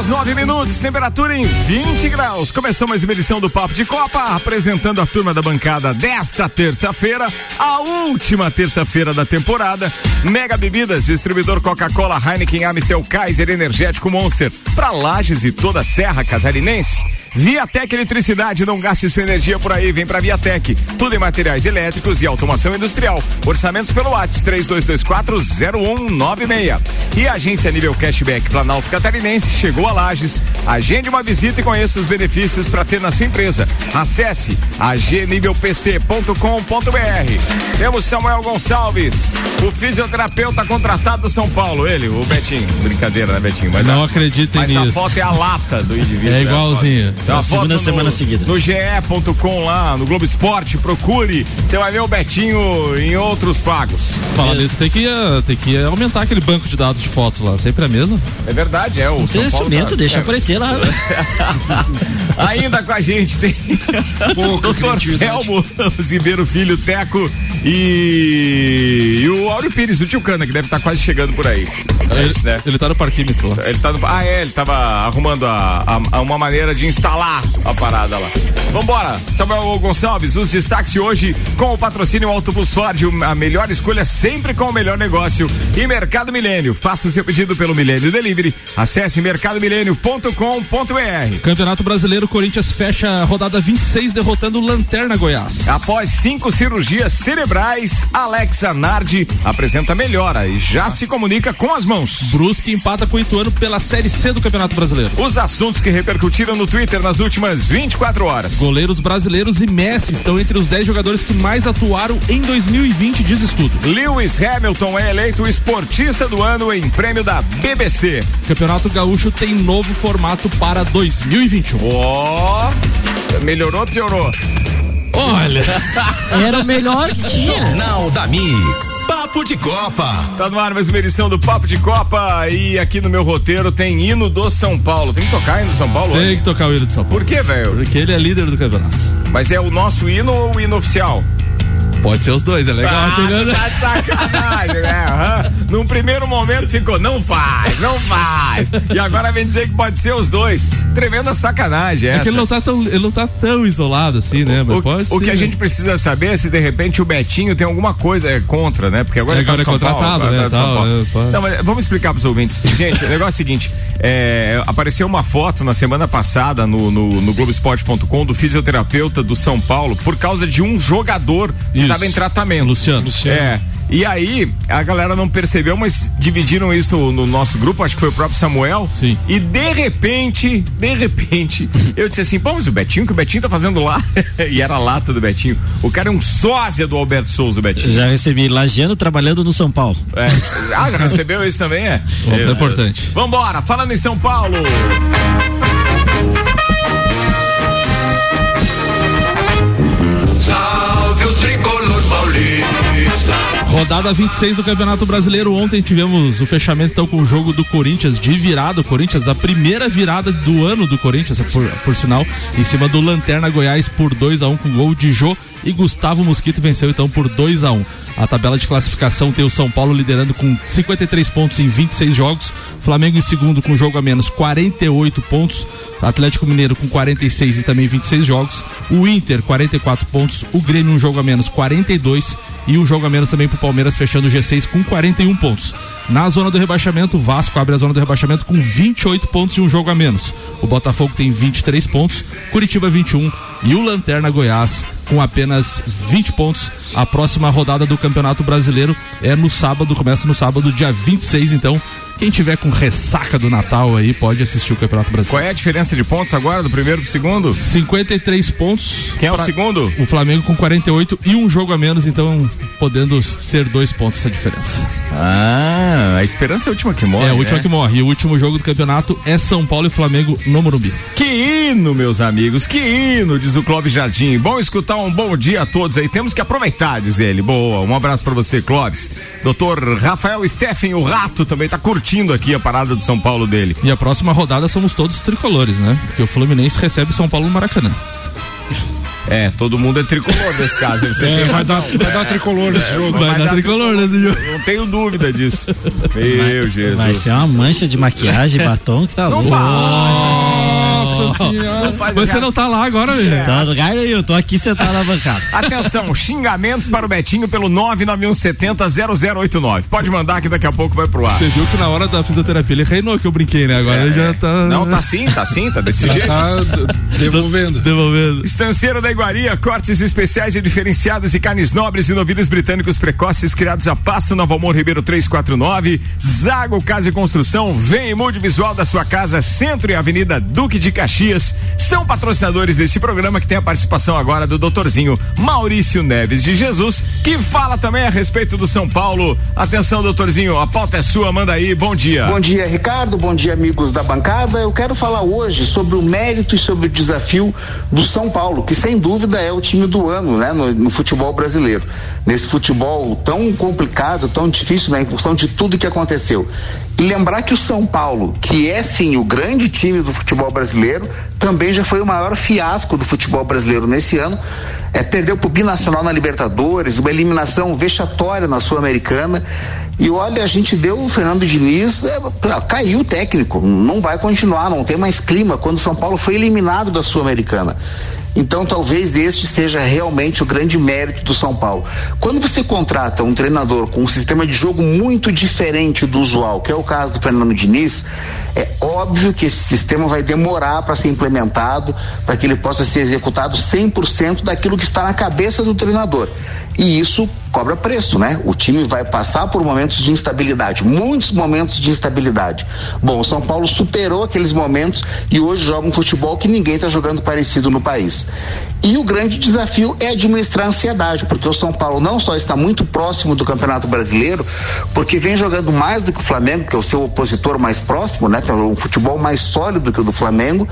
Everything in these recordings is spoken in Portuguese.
Horas 9 minutos, temperatura em 20 graus. Começou mais uma edição do Papo de Copa, apresentando a turma da bancada desta terça-feira, a última terça-feira da temporada. Mega Bebidas, distribuidor Coca-Cola, Heineken, Amstel, Kaiser, Energético Monster, para Lages e toda a Serra Catarinense. Viatec Eletricidade, não gaste sua energia por aí, vem pra Viatec. Tudo em materiais elétricos e automação industrial. Orçamentos pelo WhatsApp 32240196. E a agência Nível Cashback Planalto Catarinense chegou a Lages. Agende uma visita e conheça os benefícios para ter na sua empresa. Acesse agnivelpc.com.br. Temos Samuel Gonçalves, o fisioterapeuta contratado do São Paulo. Ele, o Betinho. Brincadeira, né, Betinho? Mas Não a, acreditem mas nisso. a foto é a lata do indivíduo. É igualzinho. Tem uma segunda foto semana no, seguida. No ge.com lá, no Globo Esporte, procure. Você vai ver o Betinho em outros pagos. Fala nisso, tem que, tem que aumentar aquele banco de dados de fotos lá. Sempre a mesma. É verdade, é o Não São instrumento, tá- deixa é. aparecer lá. Ainda com a gente tem o Dr. Felmo Ribeiro Filho, Teco e, e o Áureo Pires, o Tio Cana, que deve estar quase chegando por aí. É ele, isso, né? ele tá no parquímetro lá. Ele tá no, ah, é, ele tava arrumando a, a- a uma maneira de instalar a parada lá. Vambora, Samuel Gonçalves, os destaques de hoje com o patrocínio Autobus Ford, a melhor escolha sempre com o melhor negócio. E Mercado Milênio, faça o seu pedido pelo Milênio Delivery, acesse mercadomilênio.com.br. Campeonato Brasileiro, Corinthians fecha a rodada 26 derrotando Lanterna Goiás. Após cinco cirurgias cerebrais, Alexa Nardi apresenta melhora e já se comunica com as mãos. Brusque empata com o Ituano pela Série C do Campeonato Brasileiro. Os assuntos que repercutiram no Twitter nas últimas 24 horas. Goleiros brasileiros e Messi estão entre os 10 jogadores que mais atuaram em 2020, diz estudo. Lewis Hamilton é eleito esportista do ano em prêmio da BBC. Campeonato Gaúcho tem novo formato para 2021. Ó, melhorou ou piorou? Olha, Era o melhor que tinha. Jornal da Mix. Papo de Copa. Tá no ar mais uma edição do Papo de Copa e aqui no meu roteiro tem hino do São Paulo. Tem que tocar hino do São Paulo? tem hoje? que tocar o hino de São Paulo. Por quê, velho? Porque ele é líder do campeonato. Mas é o nosso hino ou o hino oficial? Pode ser os dois, é legal. Ah, entendeu? tá de sacanagem, né? Num primeiro momento ficou, não faz, não faz. E agora vem dizer que pode ser os dois. Tremenda sacanagem É essa. que ele não tá tão, ele não tá tão isolado assim, né? Mas O, pode o ser, que a né? gente precisa saber é se de repente o Betinho tem alguma coisa é, contra, né? Porque agora, É, ele tá agora no é São Paulo, contratado, agora né, tá tal, Paulo. é. Não, mas vamos explicar pros ouvintes. Gente, o negócio é o seguinte: é, apareceu uma foto na semana passada no, no, no Globoesporte.com do fisioterapeuta do São Paulo por causa de um jogador Isso. Estava em tratamento. Luciano. É. E aí, a galera não percebeu, mas dividiram isso no nosso grupo, acho que foi o próprio Samuel. Sim. E de repente, de repente, eu disse assim: pô, mas o Betinho, o que o Betinho tá fazendo lá? e era a lata do Betinho. O cara é um sósia do Alberto Souza, o Betinho. Já recebi Lagiano trabalhando no São Paulo. É. Ah, já recebeu isso também, é? Bom, é importante. Vambora, falando em São Paulo. Rodada 26 do Campeonato Brasileiro. Ontem tivemos o fechamento então com o jogo do Corinthians de virada. O Corinthians, a primeira virada do ano do Corinthians, por, por sinal, em cima do Lanterna Goiás por 2 a 1 com gol de Jô e Gustavo Mosquito venceu então por 2 a 1 A tabela de classificação tem o São Paulo liderando com 53 pontos em 26 jogos, Flamengo em segundo com jogo a menos 48 pontos, Atlético Mineiro com 46 e também 26 jogos, o Inter 44 pontos, o Grêmio um jogo a menos 42 e um jogo a menos também pro Palmeiras fechando o G6 com 41 pontos. Na zona do rebaixamento, o Vasco abre a zona do rebaixamento com 28 pontos e um jogo a menos. O Botafogo tem 23 pontos, Curitiba 21 e o Lanterna Goiás com apenas 20 pontos. A próxima rodada do Campeonato Brasileiro é no sábado, começa no sábado, dia 26, então. Quem tiver com ressaca do Natal aí pode assistir o Campeonato Brasileiro. Qual é a diferença de pontos agora, do primeiro pro segundo? 53 pontos. Quem é o segundo? O Flamengo com 48 e um jogo a menos, então podendo ser dois pontos essa diferença. Ah, a esperança é a última que morre. é a última né? que morre. E o último jogo do campeonato é São Paulo e Flamengo no Morumbi. Que hino, meus amigos, que hino, diz o Clóvis Jardim. Bom escutar um bom dia a todos aí. Temos que aproveitar, diz ele. Boa, um abraço pra você, Clóvis. Doutor Rafael Steffen, o rato, também tá curtindo aqui a parada do São Paulo dele. E a próxima rodada somos todos tricolores, né? Porque o Fluminense recebe São Paulo no Maracanã. É, todo mundo é tricolor nesse caso. Você É, vai dar, vai dar tricolor nesse jogo. Vai, dar dar tricolor nesse jogo. Não tenho dúvida disso. Meu Jesus. Vai ser uma mancha de maquiagem, batom que tá Não louco. Nossa senhora. faz Você não tá lá agora, velho. Tá no lugar aí, eu tô aqui sentado na bancada. Atenção, xingamentos para o Betinho pelo 991700089. Pode mandar que daqui a pouco vai pro ar. Você viu que na hora da fisioterapia ele reinou que eu brinquei, né? Agora ele já tá. É. Não, tá sim, tá sim, tá desse jeito. Tá devolvendo. Devolvendo. Estanceiro da Iguaria, cortes especiais e diferenciados e carnes nobres e novilhos britânicos precoces criados a pasto Novo Amor Ribeiro 349. Zago Casa e Construção, vem e mude visual da sua casa, Centro e Avenida Duque de Caxias. São patrocinadores deste programa que tem a participação agora do doutorzinho Maurício Neves de Jesus, que fala também a respeito do São Paulo. Atenção, doutorzinho, a pauta é sua, manda aí, bom dia. Bom dia, Ricardo. Bom dia, amigos da bancada. Eu quero falar hoje sobre o mérito e sobre o desafio do São Paulo, que sem dúvida é o time do ano, né, no, no futebol brasileiro. Nesse futebol tão complicado, tão difícil, né, em função de tudo que aconteceu. E lembrar que o São Paulo, que é sim o grande time do futebol brasileiro, também já foi o maior fiasco do futebol brasileiro nesse ano. É, perdeu pro Binacional na Libertadores, uma eliminação vexatória na Sul-Americana. E olha, a gente deu o Fernando Diniz, é, caiu o técnico, não vai continuar, não tem mais clima. Quando o São Paulo foi eliminado da Sul-Americana. Então, talvez este seja realmente o grande mérito do São Paulo. Quando você contrata um treinador com um sistema de jogo muito diferente do usual, que é o caso do Fernando Diniz, é óbvio que esse sistema vai demorar para ser implementado, para que ele possa ser executado 100% daquilo que está na cabeça do treinador. E isso cobra preço, né? O time vai passar por momentos de instabilidade, muitos momentos de instabilidade. Bom, o São Paulo superou aqueles momentos e hoje joga um futebol que ninguém está jogando parecido no país. E o grande desafio é administrar a ansiedade, porque o São Paulo não só está muito próximo do Campeonato Brasileiro, porque vem jogando mais do que o Flamengo, que é o seu opositor mais próximo, né? Tem um futebol mais sólido que o do Flamengo,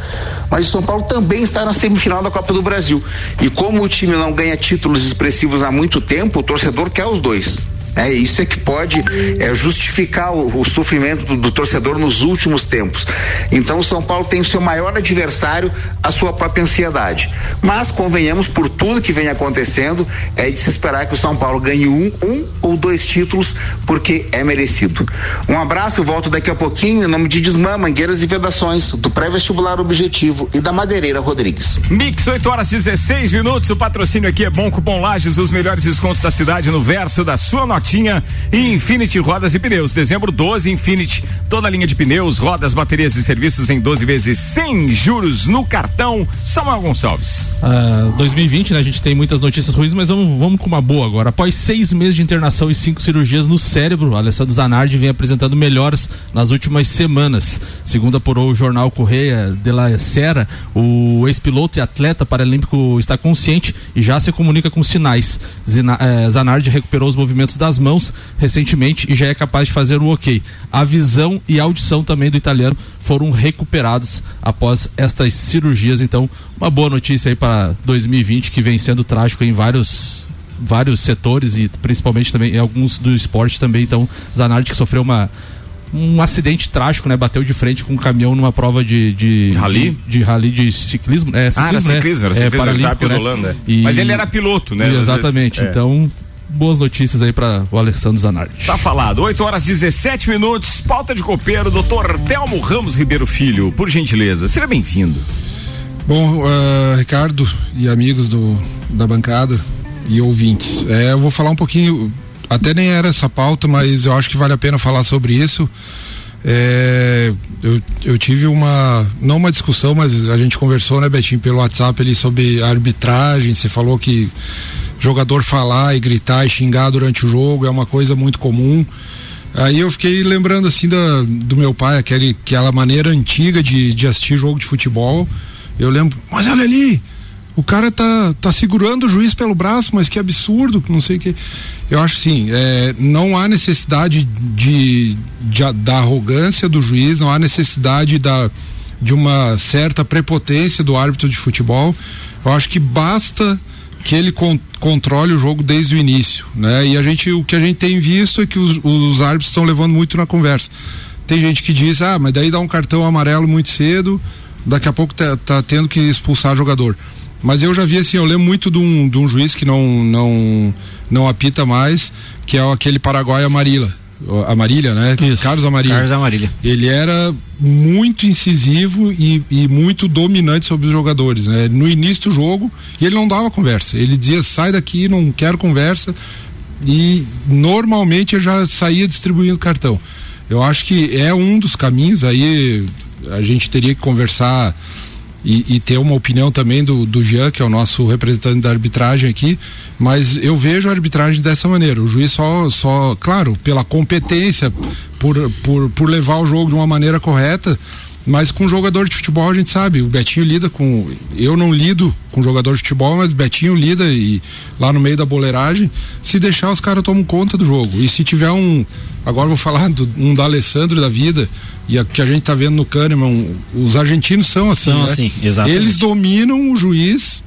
mas o São Paulo também está na semifinal da Copa do Brasil. E como o time não ganha títulos expressivos há muito tempo, o torcedor quer os dois. É isso é que pode é, justificar o, o sofrimento do, do torcedor nos últimos tempos. Então o São Paulo tem o seu maior adversário, a sua própria ansiedade. Mas convenhamos por tudo que vem acontecendo, é de se esperar que o São Paulo ganhe um, um ou dois títulos, porque é merecido. Um abraço, volto daqui a pouquinho em nome de Desmã, Mangueiras e Vedações, do pré-vestibular Objetivo e da Madeireira Rodrigues. Mix, 8 horas 16 minutos. O patrocínio aqui é bom Cupom Lages, os melhores descontos da cidade no verso da sua notinha e Infinity Rodas e Pneus. Dezembro 12, Infinity. Toda a linha de pneus, rodas, baterias e serviços em 12 vezes sem juros no cartão. Samuel Gonçalves. Ah, 2020, né? A gente tem muitas notícias ruins, mas vamos, vamos com uma boa agora. Após seis meses de internação e cinco cirurgias no cérebro, Alessandro Zanardi vem apresentando melhores nas últimas semanas. Segundo apurou o jornal Correia de la Sera, o ex-piloto e atleta paralímpico está consciente e já se comunica com sinais. Eh, Zanardi recuperou os movimentos das mãos recentemente e já é capaz de fazer o ok. A visão e a audição também do italiano foram recuperados após estas cirurgias. Então, uma boa notícia aí para 2020 que vem sendo trágico em vários vários setores e principalmente também em alguns do esporte também. Então, Zanardi que sofreu uma um acidente trágico, né? Bateu de frente com um caminhão numa prova de de Rally? de, de rally de ciclismo, é ciclismo, Ah, era né? ciclismo, era é, ciclismo, ele tava paralímpico, né? é. E- Mas ele era piloto, né? Exatamente. É. Então, boas notícias aí para o Alessandro Zanardi. Tá falado. 8 horas 17 minutos. Pauta de copeiro, doutor Telmo Ramos Ribeiro Filho, por gentileza. Seja bem-vindo. Bom, ah, Ricardo e amigos do, da bancada e ouvintes, é, eu vou falar um pouquinho, até nem era essa pauta, mas eu acho que vale a pena falar sobre isso. É, eu, eu tive uma, não uma discussão, mas a gente conversou, né, Betinho, pelo WhatsApp ali sobre a arbitragem. Você falou que jogador falar e gritar e xingar durante o jogo é uma coisa muito comum. Aí eu fiquei lembrando assim da, do meu pai, aquele, aquela maneira antiga de, de assistir jogo de futebol. Eu lembro, mas olha ali, o cara tá, tá segurando o juiz pelo braço, mas que absurdo, não sei o que. Eu acho assim, é, não há necessidade de, de, da arrogância do juiz, não há necessidade da, de uma certa prepotência do árbitro de futebol. Eu acho que basta que ele con controle o jogo desde o início, né? E a gente, o que a gente tem visto é que os, os árbitros estão levando muito na conversa. Tem gente que diz, ah, mas daí dá um cartão amarelo muito cedo, daqui a pouco tá, tá tendo que expulsar jogador. Mas eu já vi assim, eu lembro muito de um, de um juiz que não, não, não apita mais, que é aquele Paraguai Amarila. Amarília, né? Isso. Carlos Amarília. Carlos Amarília. Ele era muito incisivo e, e, muito dominante sobre os jogadores, né? No início do jogo, ele não dava conversa. Ele dizia: sai daqui, não quero conversa. E normalmente eu já saía distribuindo cartão. Eu acho que é um dos caminhos aí. A gente teria que conversar e, e, ter uma opinião também do, do Jean, que é o nosso representante da arbitragem aqui, mas eu vejo a arbitragem dessa maneira. O juiz só, só claro, pela competência, por, por, por levar o jogo de uma maneira correta, mas com jogador de futebol a gente sabe, o Betinho lida com. Eu não lido com jogador de futebol, mas o Betinho lida e lá no meio da boleiragem, se deixar os caras tomam conta do jogo. E se tiver um. Agora vou falar do, um da Alessandro da vida, e a, que a gente tá vendo no Kahneman, os argentinos são assim. São né? assim, exatamente. Eles dominam o juiz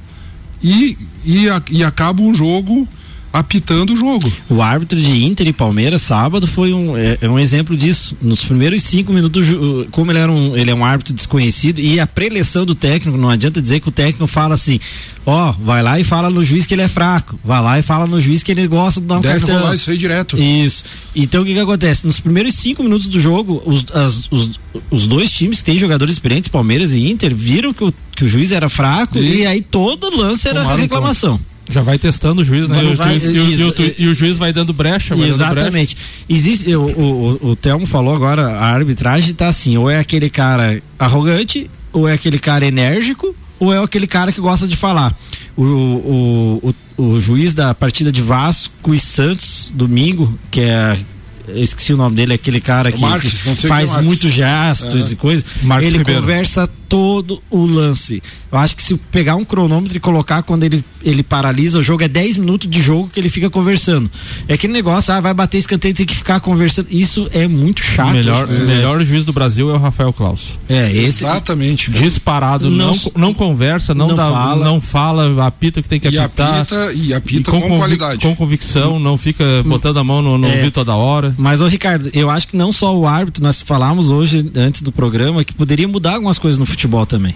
e, e, e acabam o jogo apitando o jogo. O árbitro de Inter e Palmeiras sábado foi um, é, é um exemplo disso. Nos primeiros cinco minutos, como ele era um, ele é um árbitro desconhecido e a preleção do técnico, não adianta dizer que o técnico fala assim, ó, oh, vai lá e fala no juiz que ele é fraco, vai lá e fala no juiz que ele gosta de dar um Deve cartão. rolar isso aí direto. Isso. Então o que que acontece? Nos primeiros cinco minutos do jogo, os, as, os, os dois times que têm jogadores experientes, Palmeiras e Inter, viram que o, que o juiz era fraco e, e aí todo lance era reclamação. Já vai testando o juiz, né? Vai- E o, vai- juiz, e, o, e o e o juiz vai dando brecha, vai dando brecha. Exatamente. Existe, o, o, o, o Telmo falou agora, a arbitragem tá assim, ou é aquele cara arrogante, ou é aquele cara enérgico, ou é aquele cara que gosta de falar. O, o, o, o juiz da partida de Vasco e Santos, domingo, que é. Eu esqueci o nome dele, aquele cara que, Marques, que faz é Marques. muitos gestos É. e coisas. Marcos ele Ribeiro. conversa todo o lance. Eu acho que se pegar um cronômetro e colocar quando ele, ele paralisa o jogo, é 10 minutos de jogo que ele fica conversando. É aquele negócio, ah, vai bater escanteio, tem que ficar conversando. Isso é muito chato. O melhor, É. o melhor juiz do Brasil é o Rafael Klaus. É, esse. Exatamente. Disparado, Não- não, não, conversa, não, não dá, fala. não fala, apita o que tem que E apitar. apita, e apita E com, convic- qualidade. com convicção, não fica botando a mão no, no É. ouvido toda hora. Mas, ô Ricardo, eu acho que não só o árbitro, nós falamos hoje, antes do programa, que poderia mudar algumas coisas no futebol também.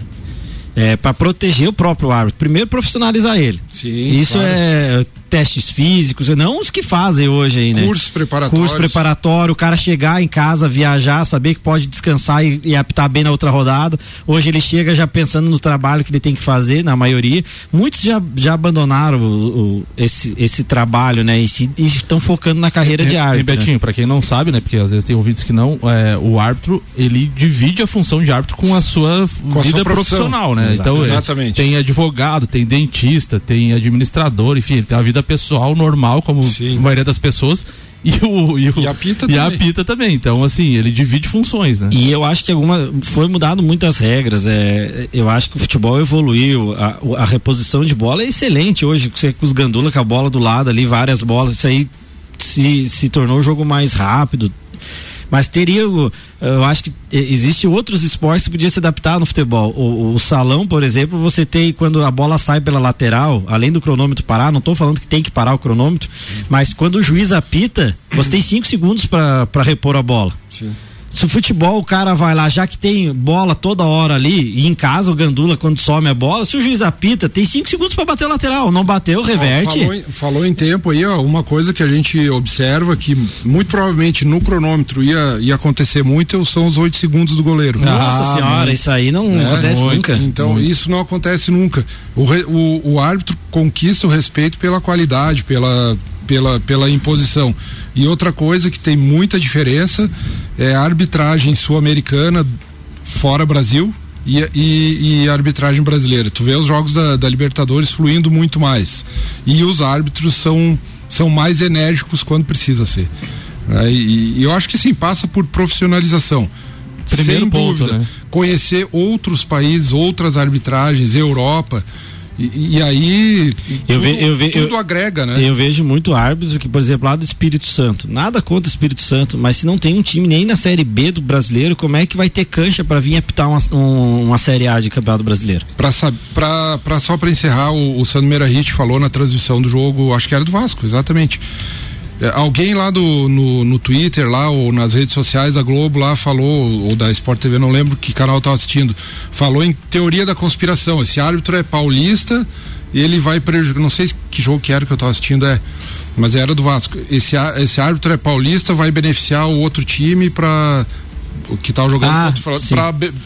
É, para proteger o próprio árbitro. Primeiro, profissionalizar ele. Sim, Isso claro. é testes físicos, não os que fazem hoje aí, né? Cursos preparatórios. Curso preparatório, o cara chegar em casa, viajar, saber que pode descansar e, e apitar bem na outra rodada. Hoje ele chega já pensando no trabalho que ele tem que fazer, na maioria. Muitos já, já abandonaram o- o- esse, esse trabalho, né? E se- e estão focando na carreira de E- árbitro. E né? Betinho, pra quem não sabe, né? Porque às vezes tem ouvintes que não, é, o árbitro, ele divide a função de árbitro com a sua Com a vida sua profissão. profissional, né? Exato. Então, é, Exatamente. tem advogado, tem dentista, tem administrador, enfim, ele tem a vida pessoal normal, como Sim. a maioria das pessoas. E o, e o- E apita e também. apita também. Então, assim, ele divide funções, né? E eu acho que alguma foi mudado muitas regras. É, eu acho que o futebol evoluiu. A, a reposição de bola é excelente hoje. Você com os gandula com a bola do lado ali, várias bolas, isso aí se, se tornou o jogo mais rápido. Mas teria, eu acho que existe outros esportes que podia se adaptar no futebol. O, o salão, por exemplo, você tem quando a bola sai pela lateral, além do cronômetro parar, não estou falando que tem que parar o cronômetro, mas quando o juiz apita, você tem cinco segundos para repor a bola. Sim. Se o futebol o cara vai lá, já que tem bola toda hora ali, e em casa o Gandula, quando some a bola, se o juiz apita, tem cinco segundos para bater o lateral. Não bateu, reverte. Falou em, falou em tempo aí, ó, uma coisa que a gente observa que muito provavelmente no cronômetro ia, ia acontecer muito são os oito segundos do goleiro. Nossa Ah, senhora, muito. isso aí não né? acontece muito. nunca. Então isso não acontece nunca. O, re- o, o árbitro conquista o respeito pela qualidade, pela, pela, pela imposição. E outra coisa que tem muita diferença é a arbitragem sul-americana fora Brasil e, e, e a arbitragem brasileira. Tu vê os jogos da, da Libertadores fluindo muito mais. E os árbitros são, são mais enérgicos quando precisa ser. né? E, e eu acho que sim, passa por profissionalização. Primeiro Sem ponto, dúvida. né? Conhecer outros países, outras arbitragens, Europa. E, e aí Eu tudo, ve- eu ve- tudo eu- agrega, né? Eu vejo muito árbitro que, por exemplo, lá do Espírito Santo, nada contra o Espírito Santo, mas se não tem um time nem na Série B do brasileiro, como é que vai ter cancha para vir apitar uma, um- uma Série A de Campeonato Brasileiro? Pra, pra, pra, só para encerrar, o, o Sandro Meirahit falou na transmissão do jogo, acho que era do Vasco, exatamente. É, alguém lá do, no, no Twitter, lá, ou nas redes sociais, a Globo lá falou, ou da Sport TV, não lembro que canal estava assistindo, falou em teoria da conspiração. Esse árbitro é paulista ele vai prejudicar. Não sei que jogo que era que eu estava assistindo, é. Mas era do Vasco. Esse, esse árbitro é paulista, vai beneficiar o outro time para que estava jogando Ah,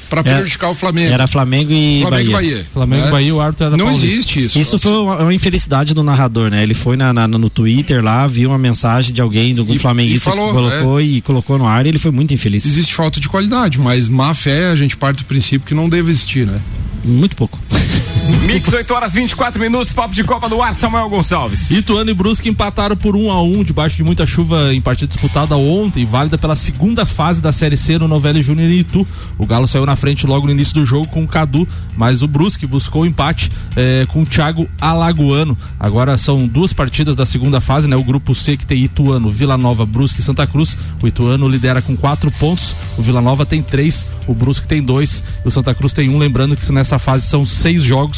pra Era- prejudicar o Flamengo. Era Flamengo e Flamengo e Bahia. Bahia. Flamengo e né? Bahia, o árbitro era Não paulista. existe isso. Isso foi uma, uma infelicidade do narrador, né? Ele foi na, na- no Twitter lá, viu uma mensagem de alguém, de algum E- flamenguista e falou, que colocou e colocou no ar e ele foi muito infeliz. Existe falta de qualidade, mas má fé a gente parte do princípio que não deve existir, né? Muito pouco. Mix 8 horas 24 minutos, papo de Copa do Ar, Samuel Gonçalves. Ituano e Brusque empataram por 1 a 1 debaixo de muita chuva em partida disputada ontem, válida pela segunda fase da Série C no Novelli Júnior em Itu. O Galo saiu na frente logo no início do jogo com o Cadu, mas o Brusque buscou o empate eh, com o Thiago Alagoano. Agora são duas partidas da segunda fase, né? O grupo C que tem Ituano, Vila Nova, Brusque e Santa Cruz. O Ituano lidera com quatro pontos, o Vila Nova tem três, o Brusque tem dois e o Santa Cruz tem um. Lembrando que nessa fase são seis jogos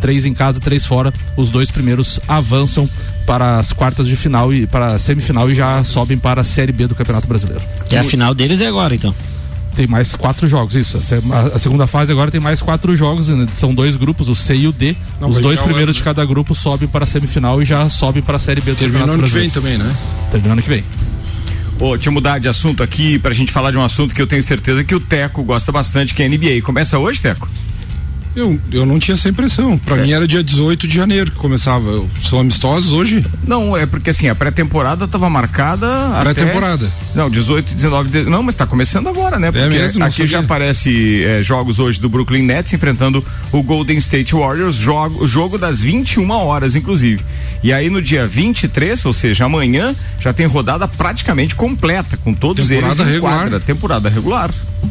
três em casa, três fora. Os dois primeiros avançam para as quartas de final e para a semifinal e já sobem para a Série B do Campeonato Brasileiro. E a final deles é agora, então. Tem mais quatro jogos, isso. A se- A, a segunda fase agora tem mais quatro jogos. né? São dois grupos, o C e o D. Não, Os dois primeiros ano, de cada grupo sobem para a semifinal e já sobem para a Série B do Termina Campeonato ano que vem Brasileiro. também, né? Termina ano que vem. Ô, deixa eu mudar de assunto aqui pra gente falar de um assunto que eu tenho certeza que o Teco gosta bastante, que é a NBA. Começa hoje, Teco? Eu, eu não tinha essa impressão. Pra É. mim era dia 18 de janeiro que começava. Eu- São amistosos hoje? Não, é porque assim, a pré-temporada tava marcada até... Não, 18, 19, de... não, mas tá começando agora, né? Porque mesmo? Não aqui já aparece é, jogos hoje do Brooklyn Nets enfrentando o Golden State Warriors, jogo, o jogo das 21 horas, inclusive. E aí no dia 23, ou seja, amanhã, já tem rodada praticamente completa, com todos Temporada eles em regular. quadra. Temporada regular.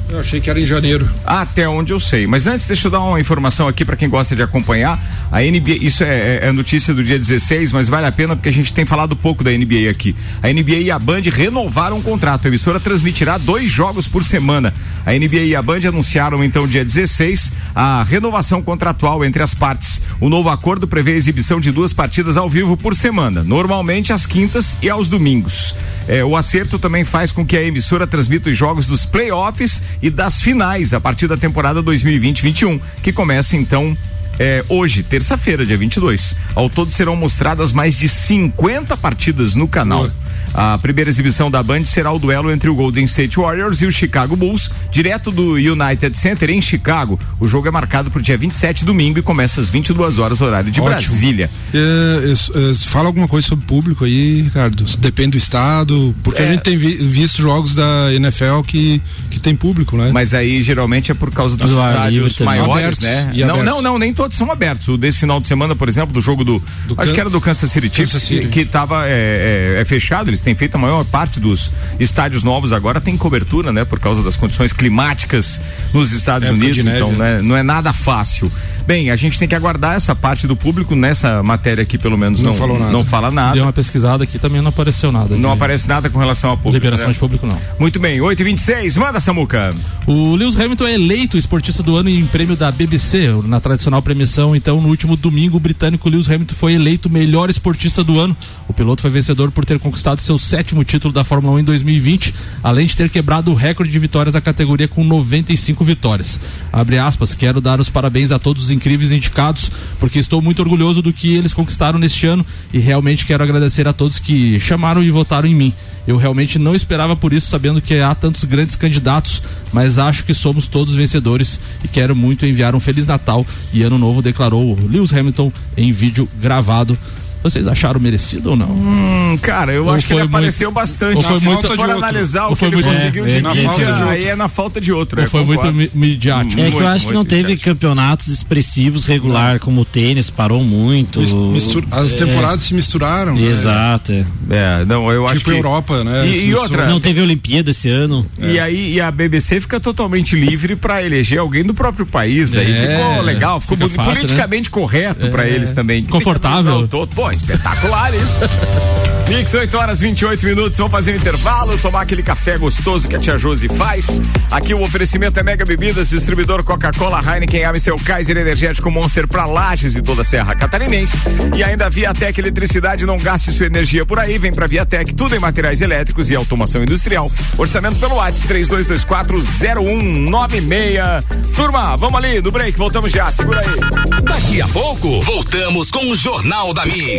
Eu achei que era em janeiro. Até onde eu sei. Mas antes, deixa eu dar uma informação aqui para quem gosta de acompanhar. A NBA, isso é, é- é notícia do dia 16, mas vale a pena porque a gente tem falado pouco da NBA aqui. A NBA e a Band renovaram o contrato. A emissora transmitirá dois jogos por semana. A NBA e a Band anunciaram então dia 16 a renovação contratual entre as partes. O novo acordo prevê a exibição de duas partidas ao vivo por semana, normalmente às quintas e aos domingos. É, o acerto também faz com que a emissora transmita os jogos dos playoffs e das finais a partir da temporada 2020-21, que começa então é, hoje, terça-feira, dia 22. Ao todo serão mostradas mais de 50 partidas no canal. A primeira exibição da Band será o duelo entre o Golden State Warriors e o Chicago Bulls, direto do United Center em Chicago. O jogo é marcado para o dia 27, domingo, e começa às 22 horas, horário de Ótimo. Brasília. É, é, é, fala alguma coisa sobre público aí, Ricardo. Depende do estado. Porque É. a gente tem vi- visto jogos da NFL que, que tem público, né? Mas aí geralmente é por causa dos estádios maiores, Abertos né? e Não, não, não, nem todos são abertos. O desse final de semana, por exemplo, do jogo do. Do acho Can- que era do Kansas City Chiefs, Kansas City. que, que tava é, é, é fechado. Eles têm feito a maior parte dos estádios novos agora tem cobertura, né? Por causa das condições climáticas nos Estados Época Unidos. então, né? né, não é nada fácil. Bem, a gente tem que aguardar essa parte do público nessa matéria aqui, pelo menos Não não, falou nada. não fala nada. Deu uma pesquisada aqui também não apareceu nada. Não de aparece nada com relação a público. Liberação né? de público não. Muito bem, 8h26, manda Samuca. O Lewis Hamilton é eleito esportista do ano em prêmio da BBC, na tradicional premiação. Então, no último domingo, o britânico Lewis Hamilton foi eleito melhor esportista do ano. O piloto foi vencedor por ter conquistado seu sétimo título da Fórmula 1 em 2020, além de ter quebrado o recorde de vitórias da categoria com 95 vitórias. Abre aspas, quero dar os parabéns a todos os incríveis indicados, porque estou muito orgulhoso do que eles conquistaram neste ano e realmente quero agradecer a todos que chamaram e votaram em mim. Eu realmente não esperava por isso, sabendo que há tantos grandes candidatos, mas acho que somos todos vencedores e quero muito enviar um Feliz Natal e Ano Novo, declarou Lewis Hamilton em vídeo gravado Vocês acharam merecido ou não? Hum, cara, eu Ou acho que ele muito- apareceu bastante. ou foi Se muito- for de outro. analisar Ou o que foi ele muito- conseguiu é, de é, na falta de aí outro. é na falta de outro. Ou eu foi muito concordo. mi- midiático? É que Muito, eu acho que não muito teve midiático. campeonatos expressivos regular, como o tênis, parou muito. Mis- mistur- as É, temporadas se misturaram. né? Exato. é. É, não, eu acho Tipo que... Europa, né? E- Se e outra- Não teve Olimpíada esse ano. E aí e a BBC fica totalmente livre pra eleger alguém do próprio país, daí É, ficou legal, ficou fácil, politicamente correto pra eles também. Confortável. Todo- Pô, espetacular isso. Mix, 8 horas 28 minutos. Vamos fazer um intervalo, tomar aquele café gostoso que a tia Josi faz. Aqui o oferecimento é Mega Bebidas, distribuidor Coca-Cola, Heineken, Amstel, Kaiser Energético Monster pra Lages e toda a Serra Catarinense. E ainda Viatec Eletricidade, não gaste sua energia por aí. Vem pra Viatec, tudo em materiais elétricos e automação industrial. Orçamento pelo WhatsApp 32240196. Turma, vamos ali no break, voltamos já. Segura aí. Daqui a pouco, voltamos com o Jornal da Mix.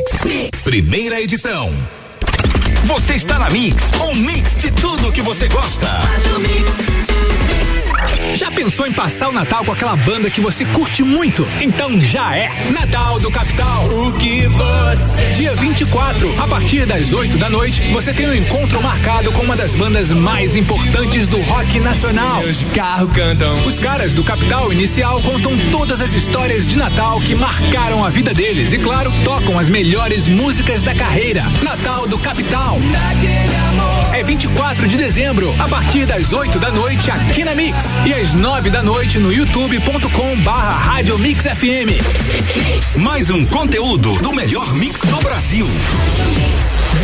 Primeira edição. Você está na Mix, um mix de tudo que você gosta. Já pensou em passar o Natal com aquela banda que você curte muito? Então já é Natal do Capital. O que você. Dia 24, a partir das 8 da noite, você tem um encontro marcado com uma das bandas mais importantes do rock nacional. Os carros cantam. Os caras do Capital Inicial contam todas as histórias de Natal que marcaram a vida deles e, claro, tocam as melhores músicas da carreira. Natal do Capital. É 24 de dezembro, a partir das 8 da noite aqui na Mix e às 9 da noite no youtube.com barra Rádio Mix FM. Mais um conteúdo do melhor mix do Brasil.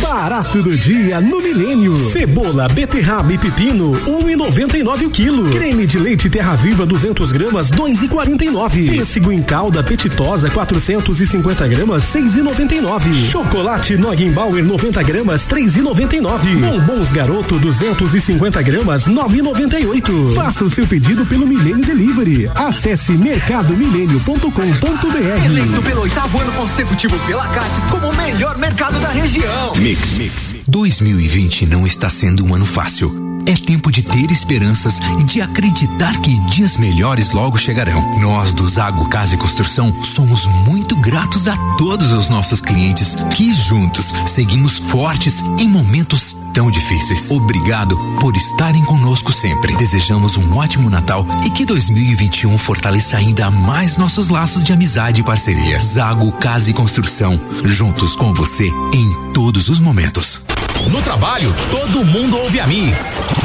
Barato do dia no Milênio. Cebola, beterraba e pepino, 1,99 o quilo. Creme de leite Terra Viva 200 gramas, 2,49. Pêssego em calda petitosa 450 gramas, 6,99. Chocolate Noggenbauer 90 gramas, 3,99. Bombons Garoto 250 gramas, 9,98. Faça o seu pedido pelo Milênio Delivery. Acesse mercadomilênio.com.br. Eleito pelo oitavo ano consecutivo pela Cates como o melhor mercado da região. Mix. 2020 não está sendo um ano fácil. É tempo de ter esperanças e de acreditar que dias melhores logo chegarão. Nós do Zago Casa e Construção somos muito gratos a todos os nossos clientes que juntos seguimos fortes em momentos tão difíceis. Obrigado por estarem conosco sempre. Desejamos um ótimo Natal e que 2021 fortaleça ainda mais nossos laços de amizade e parceria. Zago Casa e Construção, juntos com você em todos os momentos. No trabalho, todo mundo ouve a Mix.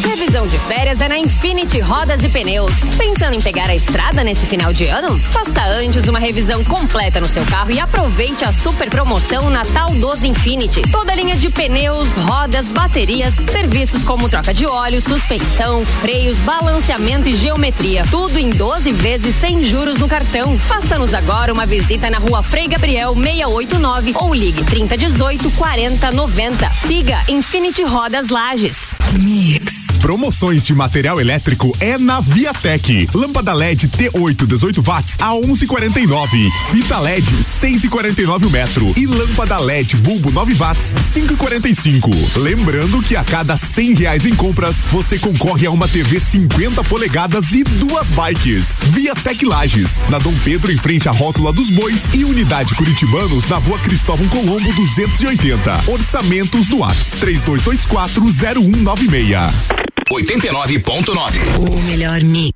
Previsão de férias é na Infinity Rodas e Pneus. Pensando em pegar a estrada nesse final de ano? Faça antes uma revisão completa no seu carro e aproveite a super promoção Natal dos Infinity. Toda linha de pneus, rodas, baterias, serviços como troca de óleo, suspensão, freios, balanceamento e geometria. Tudo em 12 vezes sem juros no cartão. Faça-nos agora uma visita na rua Frei Gabriel 689 ou ligue 3018 4090. Siga Infinity Rodas Lages. Promoções de material elétrico é na Viatec. Lâmpada LED T8 18 watts a 11,49. Fita LED 6,49 o metro e lâmpada LED bulbo 9 watts 5,45. Lembrando que a cada 100 reais em compras você concorre a uma TV 50 polegadas e duas bikes. Viatec Lages na Dom Pedro em frente à rótula dos Bois e unidade Curitibanos na Rua Cristóvão Colombo 280. Orçamentos do Whats 32240196. 89.9. O melhor mix.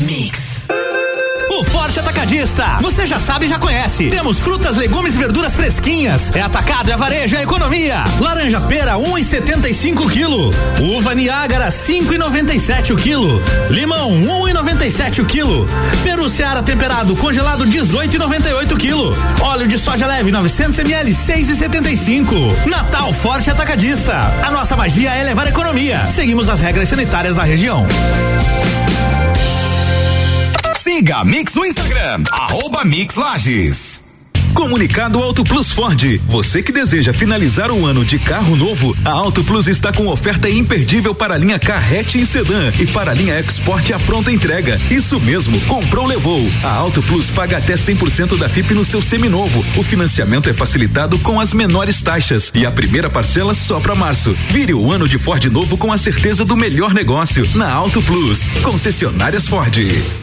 Mix. O Forte Atacadista. Você já sabe, já conhece. Temos frutas, legumes e verduras fresquinhas. É atacado, é varejo, é economia. Laranja pera, 1,75 um quilo. Uva Niágara, 5,97 o quilo. Limão, 1,97 um o quilo. Peru Seara temperado, congelado, 18,98 o quilo. Óleo de soja leve, 900 ml, 6,75. Natal Forte Atacadista. A nossa magia é levar economia. Seguimos as regras sanitárias da região. Siga a Mix no Instagram, arroba Mix Lages. Comunicado Auto Plus Ford. Você que deseja finalizar o ano de carro novo, a Auto Plus está com oferta imperdível para a linha Carrete e Sedã e para a linha Export a pronta entrega. Isso mesmo, comprou levou. A Auto Plus paga até 100% da FIP no seu seminovo. O financiamento é facilitado com as menores taxas e a primeira parcela só para março. Vire o ano de Ford novo com a certeza do melhor negócio na Auto Plus. Concessionárias Ford.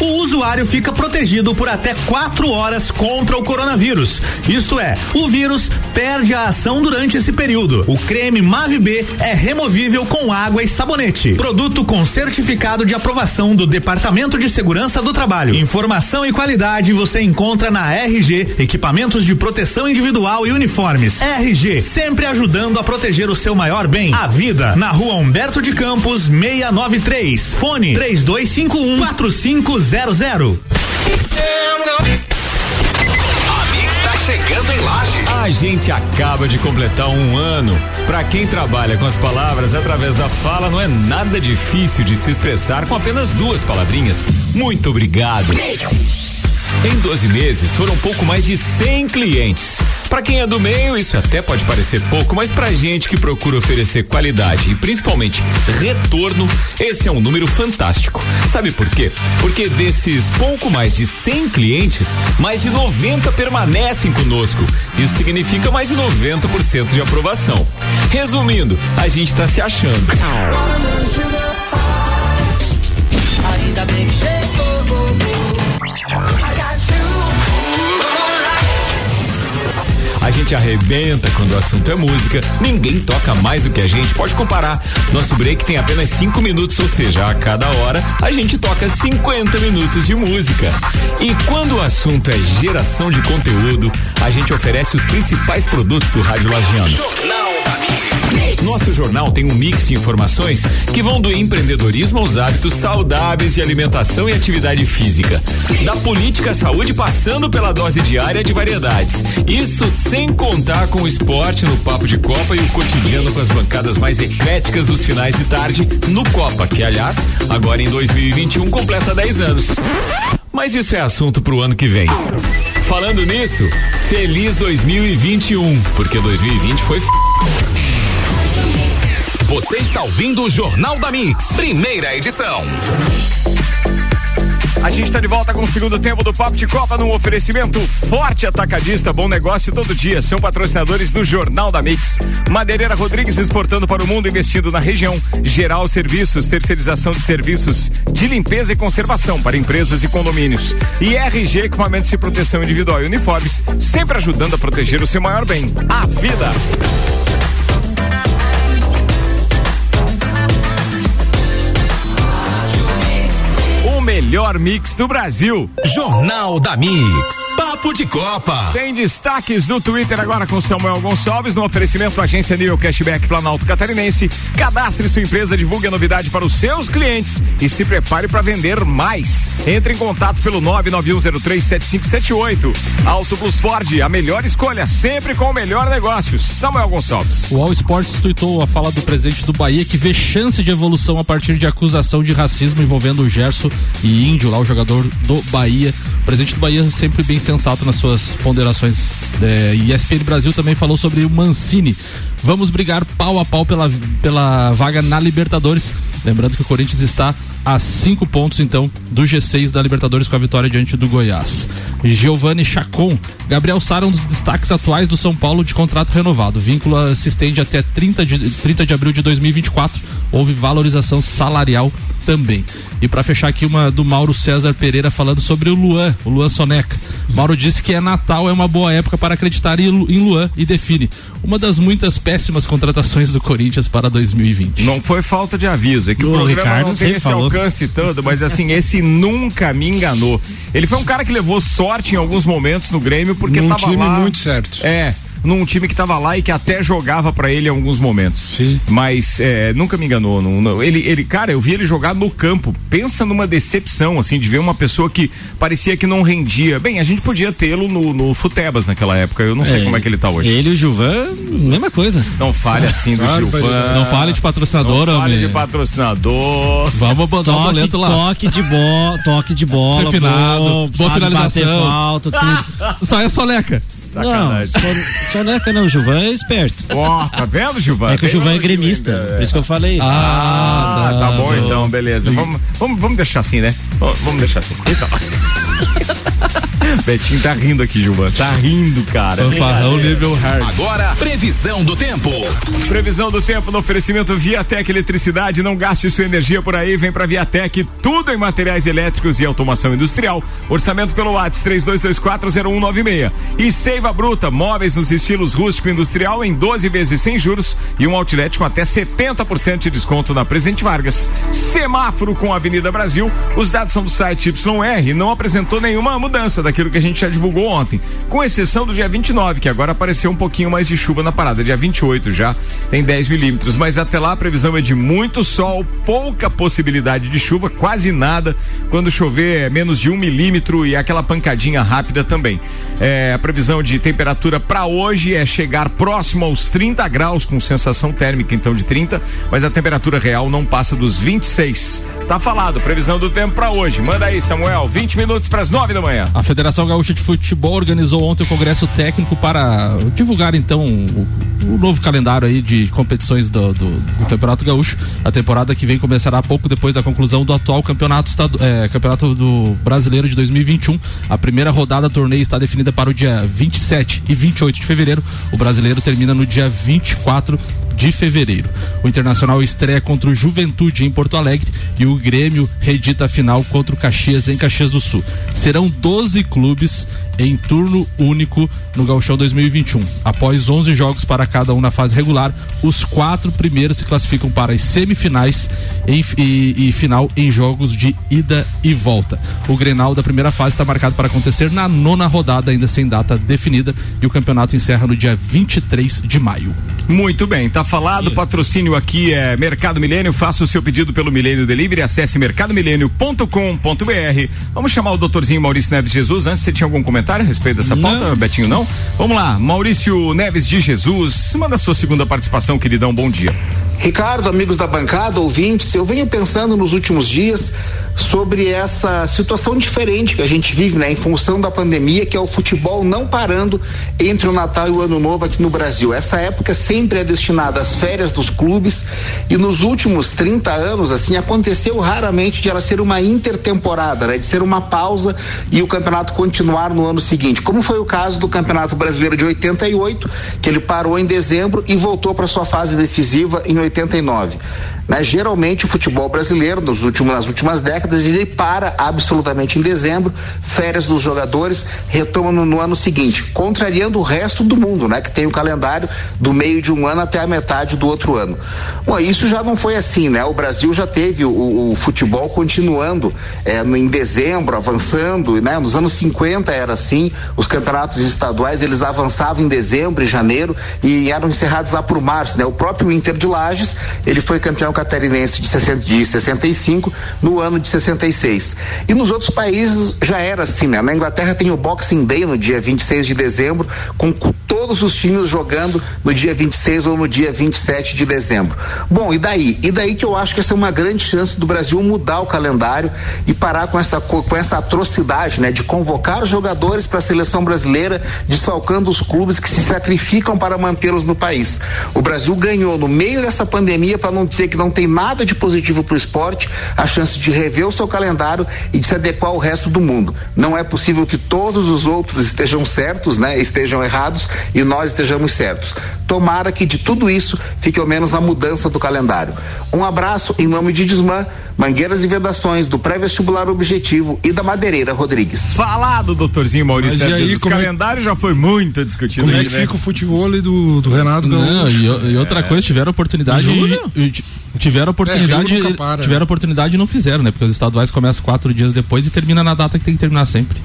o usuário fica protegido por até quatro horas contra o coronavírus. Isto é, o vírus perde a ação durante esse período. O creme Mave B é removível com água e sabonete. Produto com certificado de aprovação do Departamento de Segurança do Trabalho. Informação e qualidade você encontra na RG, equipamentos de proteção individual e uniformes. RG, sempre ajudando a proteger o seu maior bem, a vida. Na rua Humberto de Campos, 693. Fone 3251 4500. chegando em Lages. A gente acaba de completar um ano. Para quem trabalha com as palavras através da fala, não é nada difícil de se expressar com apenas duas palavrinhas. Muito obrigado. Em 12 meses foram pouco mais de 100 clientes. Para quem é do meio, isso até pode parecer pouco, mas pra gente que procura oferecer qualidade e principalmente retorno, esse é um número fantástico. Sabe por quê? Porque desses pouco mais de 100 clientes, mais de 90 permanecem conosco. Isso significa mais de 90% de aprovação. Resumindo, a gente tá se achando. Ainda bem que chegou. Gente arrebenta quando o assunto é música. Ninguém toca mais do que a gente. Pode comparar. Nosso break tem apenas 5 minutos, ou seja, a cada hora a gente toca 50 minutos de música. E quando o assunto é geração de conteúdo, a gente oferece os principais produtos do Rádio Lagiano. Nosso jornal tem um mix de informações que vão do empreendedorismo aos hábitos saudáveis de alimentação e atividade física. Da política à saúde, passando pela dose diária de variedades. Isso sem contar com o esporte no Papo de Copa e o cotidiano com as bancadas mais ecléticas dos finais de tarde no Copa, que aliás, agora em 2021 completa 10 anos. Mas isso é assunto pro ano que vem. Falando nisso, feliz 2021, porque 2020 foi f... Você está ouvindo o Jornal da Mix, primeira edição. A gente está de volta com o segundo tempo do Papo de Copa num oferecimento forte atacadista, bom negócio todo dia. São patrocinadores do Jornal da Mix. Madeireira Rodrigues exportando para o mundo, investindo na região. Geral Serviços, terceirização de serviços de limpeza e conservação para empresas e condomínios. E RG Equipamentos de Proteção Individual e Uniformes, sempre ajudando a proteger o seu maior bem, a vida. Melhor mix do Brasil. Jornal da Mix. Papo de Copa. Tem destaques no Twitter agora com Samuel Gonçalves no oferecimento Agência Nível Cashback Planalto Catarinense. Cadastre sua empresa, divulgue a novidade para os seus clientes e se prepare para vender mais. Entre em contato pelo 991037578. Auto Plus Ford, a melhor escolha, sempre com o melhor negócio. Samuel Gonçalves. O All Sports tuitou a fala do presidente do Bahia que vê chance de evolução a partir de acusação de racismo envolvendo o Gerson e Índio, lá o jogador do Bahia. O presidente do Bahia sempre bem sensato nas suas ponderações. É, e ESPN Brasil também falou sobre o Mancini. Vamos brigar pau a pau pela, pela vaga na Libertadores. Lembrando que o Corinthians está a cinco pontos, então, do G6 da Libertadores com a vitória diante do Goiás. Giovanni Chacon, Gabriel Sara, um dos destaques atuais do São Paulo de contrato renovado. Vínculo se estende até 30 de, 30 de abril de 2024. Houve valorização salarial também. E para fechar aqui uma do Mauro César Pereira falando sobre o Luan, o Luan Soneca. Mauro disse que é Natal, é uma boa época para acreditar em Luan e define uma das muitas péssimas contratações do Corinthians para 2020. Não foi falta de aviso, é que o, o programa Ricardo não tem esse falou. alcance todo, mas assim, esse nunca me enganou. Ele foi um cara que levou sorte em alguns momentos no Grêmio porque Num tava time lá. muito certo. É, num time que estava lá e que até jogava para ele em alguns momentos. Sim. Mas é, nunca me enganou. Não, não, ele, ele, cara, eu vi ele jogar no campo. Pensa numa decepção, assim, de ver uma pessoa que parecia que não rendia. Bem, a gente podia tê-lo no, no Futebas naquela época. Eu não sei É, como é que ele tá hoje. Ele e o Gilvan, mesma coisa. Não fale assim do Claro, Gilvan. Não fale de patrocinador, Não fale homem. de patrocinador. Vamos botar o Toque, boleto lá. toque de bola, toque de bola, Refinado, boa bater finalização. falta, tudo. Sai a soleca. Sacanagem. Não, só- soneca não, o Gilvan é esperto. Ó, tá vendo, Gilvan? É que o Gilvan é gremista, é. por isso que eu falei. Ah, tá bom Arrasou. então, beleza. Vamos, vamos, vamos deixar assim, né? Vamos vamos deixar assim. Então. Betinho tá rindo aqui, Gilvan. Tá rindo, cara. Fanfarrão nível hard. Agora, previsão do tempo. Previsão do tempo no oferecimento Viatec Eletricidade. Não gaste sua energia por aí. Vem pra Viatec. Tudo em materiais elétricos e automação industrial. Orçamento pelo WhatsApp 32240196. E Seiva Bruta. Móveis nos estilos rústico e industrial em 12 vezes sem juros. E um outlet com até 70% de desconto na Presidente Vargas. Semáforo com a Avenida Brasil. Os dados são do site YR e não apresentou nenhuma mudança daquilo que a gente já divulgou ontem. Com exceção do dia 29, que agora apareceu um pouquinho mais de chuva na parada. Dia 28 já tem 10 milímetros. Mas até lá a previsão é de muito sol, pouca possibilidade de chuva, quase nada. Quando chover é menos de um milímetro e aquela pancadinha rápida também. É, a previsão de temperatura para hoje é chegar próximo aos 30 graus, com sensação térmica então de 30, mas a temperatura real não passa dos 26. Tá falado, previsão do tempo para hoje. Manda aí, Samuel, 20 minutos para as 9 da manhã. A Federação Gaúcha de Futebol organizou ontem o congresso técnico para divulgar então o, o novo calendário aí de competições do, do- do Campeonato Gaúcho. A temporada que vem começará pouco depois da conclusão do atual campeonato, eh, campeonato do Brasileiro de 2021. A primeira rodada do torneio está definida para o dia 27 e 28 de fevereiro. O brasileiro termina no dia 24 de fevereiro. O Internacional estreia contra o Juventude em Porto Alegre e o Grêmio redita a final contra o Caxias em Caxias do Sul. Serão 12 clubes em turno único no Gauchão 2021. Após 11 jogos para cada um na fase regular, os quatro primeiros se classificam para as semifinais em- e, e final em jogos de ida e volta. O Grenal da primeira fase está marcado para acontecer na nona rodada, ainda sem data definida, e o campeonato encerra no dia 23 de maio. Muito bem, tá falado. O patrocínio aqui é Mercado Milênio. Faça o seu pedido pelo Milênio Delivery. Acesse mercadomilênio.com.br. Vamos chamar o doutorzinho Maurício Neves Jesus. Antes, você tinha algum comentário a respeito dessa pauta, Betinho? Não? Vamos lá, Maurício Neves de Jesus. Manda a sua segunda participação, queridão. Bom dia. Ricardo, amigos da bancada, ouvintes, eu venho pensando nos últimos dias sobre essa situação diferente que a gente vive, né, em função da pandemia, que é o futebol não parando entre o Natal e o Ano Novo aqui no Brasil. Essa época sempre é destinada às férias dos clubes e nos últimos 30 anos, assim, aconteceu raramente de ela ser uma intertemporada, né, de ser uma pausa e o campeonato continuar no ano seguinte, como foi o caso do Campeonato Brasileiro de 88, que ele parou em dezembro e voltou para sua fase decisiva em 89. Né? Geralmente o futebol brasileiro, nos últimos, nas últimas décadas, ele para absolutamente em dezembro, férias dos jogadores, retoma no, no ano seguinte, contrariando o resto do mundo, né? Que tem o calendário do meio de um ano até a metade do outro ano. Bom, isso já não foi assim, né? O Brasil já teve o, o futebol continuando é, no, em dezembro, avançando, né? Nos anos 50 era assim, os campeonatos estaduais eles avançavam em dezembro e janeiro e eram encerrados lá por março, né? O próprio Inter de Lages, ele foi campeão catarinense de, 60, de 65 no ano de 66. E nos outros países já era assim, né? Na Inglaterra tem o Boxing Day no dia 26 de dezembro, com todos os times jogando no dia 26 ou no dia 27 de dezembro. Bom, e daí? E daí que eu acho que essa é uma grande chance do Brasil mudar o calendário e parar com essa com essa atrocidade, né, de convocar jogadores para a seleção brasileira, desfalcando os clubes que se sacrificam para mantê-los no país. O Brasil ganhou no meio dessa pandemia, para não dizer que não tem nada de positivo para o esporte, a chance de rever o seu calendário e de se adequar ao resto do mundo. Não é possível que todos os outros estejam certos, né, estejam errados e nós estejamos certos. Tomara que de tudo isso fique ao menos a mudança do calendário. Um abraço em nome de Desmã, Mangueiras e Vedações, do pré-vestibular Objetivo e da Madeireira Rodrigues. Falado, doutorzinho Maurício. Mas e aí, o é- calendário já foi muito discutido. Como é aí, que né? fica o futebol do, do Renato Não, Gaúcho? e, e outra coisa, tiveram oportunidade. Jura? e- e- tiveram oportunidade. É, para, tiveram né? oportunidade e não fizeram, né? Porque os estaduais começam quatro dias depois e termina na data que tem que terminar sempre.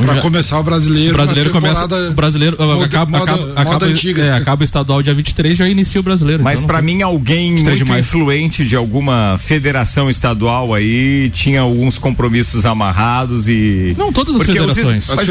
Pra Já- começar o brasileiro. O brasileiro começa. O brasileiro moda- acaba, moda- acaba, moda acaba, antiga. é, acaba o estadual dia 23 já inicia o brasileiro. Mas então pra tem- mim, alguém 23 de muito maio. influente de alguma federação estadual aí tinha alguns compromissos amarrados e. Não, todas as Porque os- federações. mas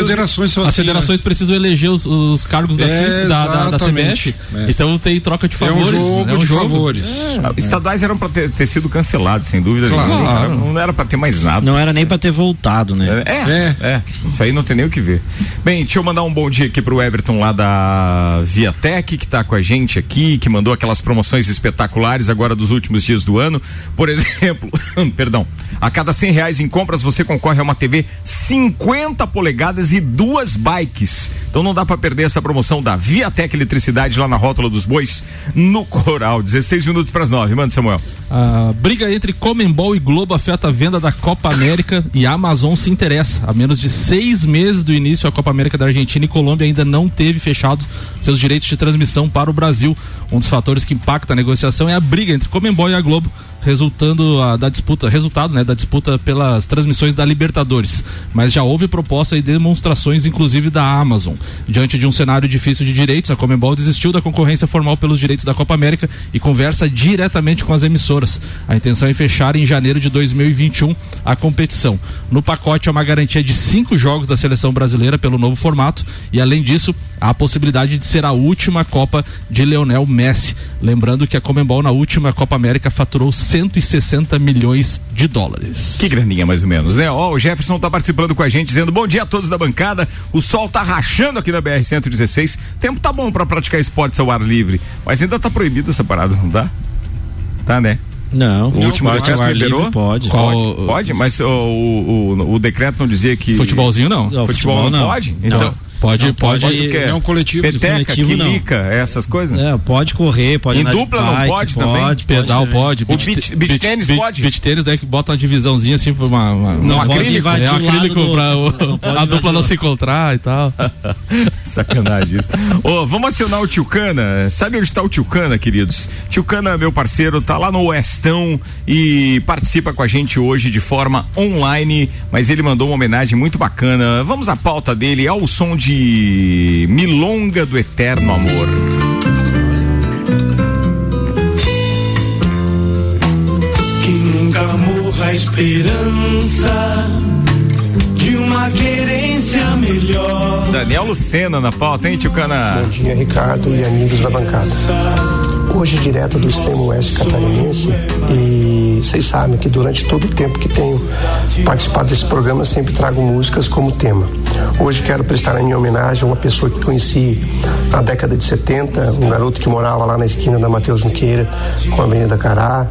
os- As federações precisam eleger os, os cargos da, É, FIFA, da, da, da. CBF. É. Então tem troca de É um favores. jogo né? de jogo. favores. Ah, Estaduais eram pra ter, ter sido cancelados, sem dúvida Claro. nenhuma. Cara, Não era pra ter mais nada. Não era nem pra ter voltado, né? É, é, Isso aí não tem nem o que ver. Bem, deixa eu mandar um bom dia aqui pro Everton lá da Viatec, que tá com a gente aqui, que mandou aquelas promoções espetaculares agora dos últimos dias do ano. Por exemplo, perdão, a cada cem reais em compras você concorre a uma TV 50 polegadas e duas bikes. Então não dá pra perder essa promoção da Viatec Eletricidade lá na Rótula dos Bois, no Coral. 16 minutos pras nove. Manda, Samuel. A briga entre Comembol e Globo afeta a venda da Copa América e a Amazon se interessa. A menos de seis meses do início, a Copa América da Argentina e Colômbia ainda não teve fechado seus direitos de transmissão para o Brasil. Um dos fatores que impacta a negociação é a briga entre Comembol e a Globo, resultando a, da disputa, resultado né, da disputa pelas transmissões da Libertadores. Mas já houve proposta e demonstrações, inclusive da Amazon. Diante de um cenário difícil de direitos, a Comembol desistiu da concorrência formal pelos direitos da Copa América e conversa diretamente com as emissoras. A intenção é fechar em janeiro de 2021 a competição. No pacote é uma garantia de cinco jogos da seleção brasileira pelo novo formato e, além disso, há a possibilidade de ser a última Copa de Leonel Messi. Lembrando que a Comembol na última Copa América faturou 160 milhões de dólares. Que graninha, mais ou menos, né? Ó, o Jefferson tá participando com a gente, dizendo bom dia a todos da bancada. O sol tá rachando aqui na BR-116. Tempo tá bom pra praticar esportes ao ar livre, mas ainda tá proibido essa parada, não tá? Tá, né? Não, O último ao ar liberou? livre pode. Pode, pode, mas o, o, o, o decreto não dizia que. Futebolzinho não. Futebol, futebol não, não. pode? Não. Pode, Não, pode. pode-? É um coletivo. Peteca, coletivo, não. quilica, essas coisas? É, pode correr, pode Em dupla não bike, pode também? Pode, Pedal também. pode. O beach- beach tênis pode? Beach tênis daí que bota uma divisãozinha assim pra uma, uma, Não um pode acrílico, é um acrílico do pra o- Não pode a dupla não se encontrar e tal. Sacanagem isso. Ô, vamos acionar o Tio Cana. Sabe onde está o Tio Cana, queridos? Tio Cana, meu parceiro, tá lá no Oestão e participa com a gente hoje de forma online, mas ele mandou uma homenagem muito bacana. Vamos à pauta dele ao som de Milonga do Eterno Amor. Que nunca morra a esperança de uma querência melhor. Daniel Lucena na pauta, hein, Tio Cana? Bom dia, Ricardo e amigos da bancada. Hoje, direto do extremo oeste catarinense, e vocês sabem que durante todo o tempo que tenho participado desse programa, sempre trago músicas como tema. Hoje quero prestar minha homenagem a uma pessoa que conheci na década de 70, um garoto que morava lá na esquina da Mateus Niqueira, com a Avenida Cará.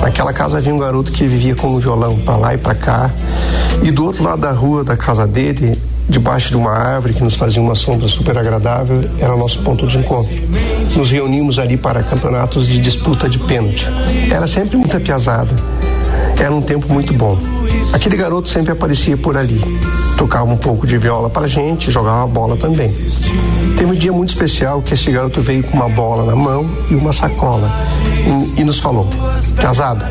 Naquela casa havia um garoto que vivia com um violão para lá e para cá. E do outro lado da rua da casa dele debaixo de uma árvore que nos fazia uma sombra super agradável, era nosso ponto de encontro. Nos reunimos ali para campeonatos de disputa de pênalti. Era sempre muita piazada. Era um tempo muito bom. Aquele garoto sempre aparecia por ali. Tocava um pouco de viola pra gente, jogava bola também. Teve um dia muito especial que esse garoto veio com uma bola na mão e uma sacola e, e nos falou: Casada,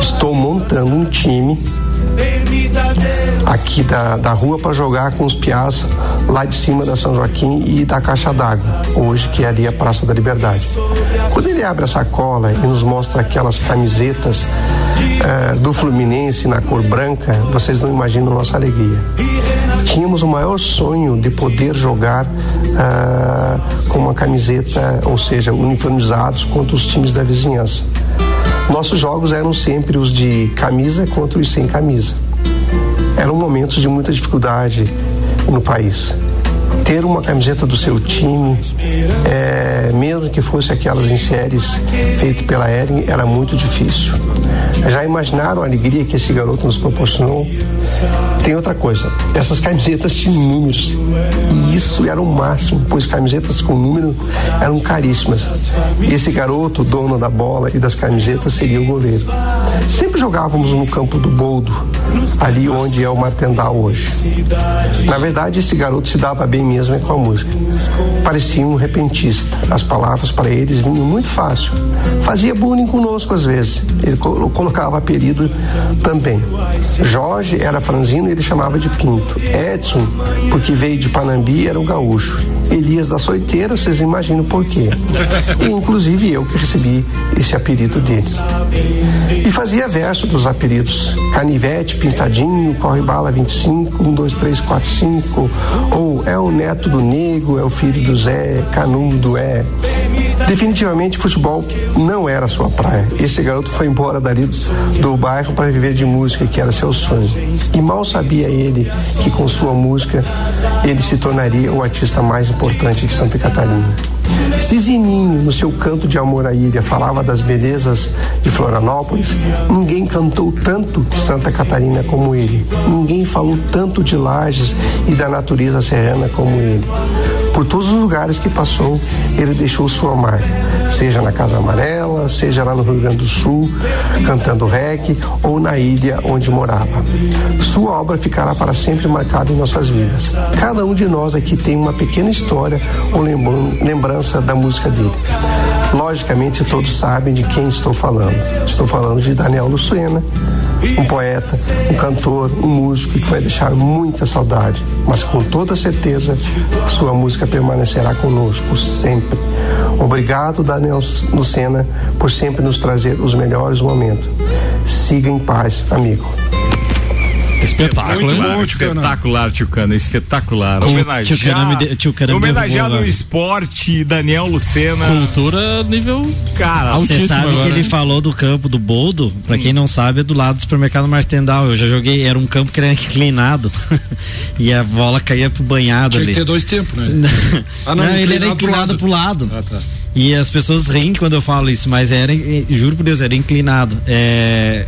estou montando um time aqui da, da rua para jogar com os piás lá de cima da São Joaquim e da Caixa d'Água, hoje que é ali a Praça da Liberdade. Quando ele abre a sacola e nos mostra aquelas camisetas eh, do Fluminense na cor branca, vocês não imaginam nossa alegria. Tínhamos o maior sonho de poder jogar ah, com uma camiseta, ou seja, uniformizados contra os times da vizinhança. Nossos jogos eram sempre os de camisa contra os sem camisa. Eram momentos de muita dificuldade no país. Ter uma camiseta do seu time, é, mesmo que fosse aquelas em séries feitas pela Ering, era muito difícil. Já imaginaram a alegria que esse garoto nos proporcionou? Tem outra coisa, essas camisetas tinham números e isso era o máximo, pois camisetas com número eram caríssimas. E esse garoto, dono da bola e das camisetas, seria o goleiro. Sempre jogávamos no campo do Boldo, ali onde é o Martendal hoje. Na verdade, esse garoto se dava bem mesmo com a música. Parecia um repentista. As palavras para eles vinham muito fácil. Fazia bullying conosco às vezes. Ele colocava apelido também. Jorge era franzino e ele chamava de Pinto. Edson, porque veio de Panambi, era o gaúcho. Elias da Soiteira, vocês imaginam por quê. E inclusive eu que recebi esse apelido dele. E fazia verso dos apelidos. Canivete, Pintadinho, Corre Bala 25, 1, 2, 3, 4, 5. Ou é o neto do nego, é o filho do Zé, Canudo é. Definitivamente futebol não era sua praia. Esse garoto foi embora dali do bairro para viver de música, que era seu sonho. E mal sabia ele que com sua música ele se tornaria o artista mais importante de Santa Catarina. Se Zininho, no seu canto de amor à ilha, falava das belezas de Florianópolis, ninguém cantou tanto Santa Catarina como ele. Ninguém falou tanto de Lages e da natureza serrana como ele. Por todos os lugares que passou, ele deixou sua marca, seja na Casa Amarela, seja lá no Rio Grande do Sul, cantando reggae, ou na ilha onde morava. Sua obra ficará para sempre marcada em nossas vidas. Cada um de nós aqui tem uma pequena história ou lembrança da música dele. Logicamente, todos sabem de quem estou falando. Estou falando de Daniel Lucena, um poeta, um cantor, um músico que vai deixar muita saudade, mas com toda certeza sua música permanecerá conosco sempre. Obrigado, Daniel Lucena, por sempre nos trazer os melhores momentos. Siga em paz, amigo. Espetáculo, bom, espetacular, Tchucana, espetacular. Homenageado, homenageado no esporte, Daniel Lucena. Cultura nível. Cara, você sabe agora, que ele né? falou do campo do Boldo, pra quem não sabe, é do lado do supermercado Martendal. Eu já joguei, era um campo que era inclinado e a bola caía pro banhado Tinha ali. Tinha que ter dois tempos, né? ah, não, não ele era inclinado pro lado. Pro lado. Ah, tá. E as pessoas riem quando eu falo isso, mas era, juro por Deus, era inclinado. É,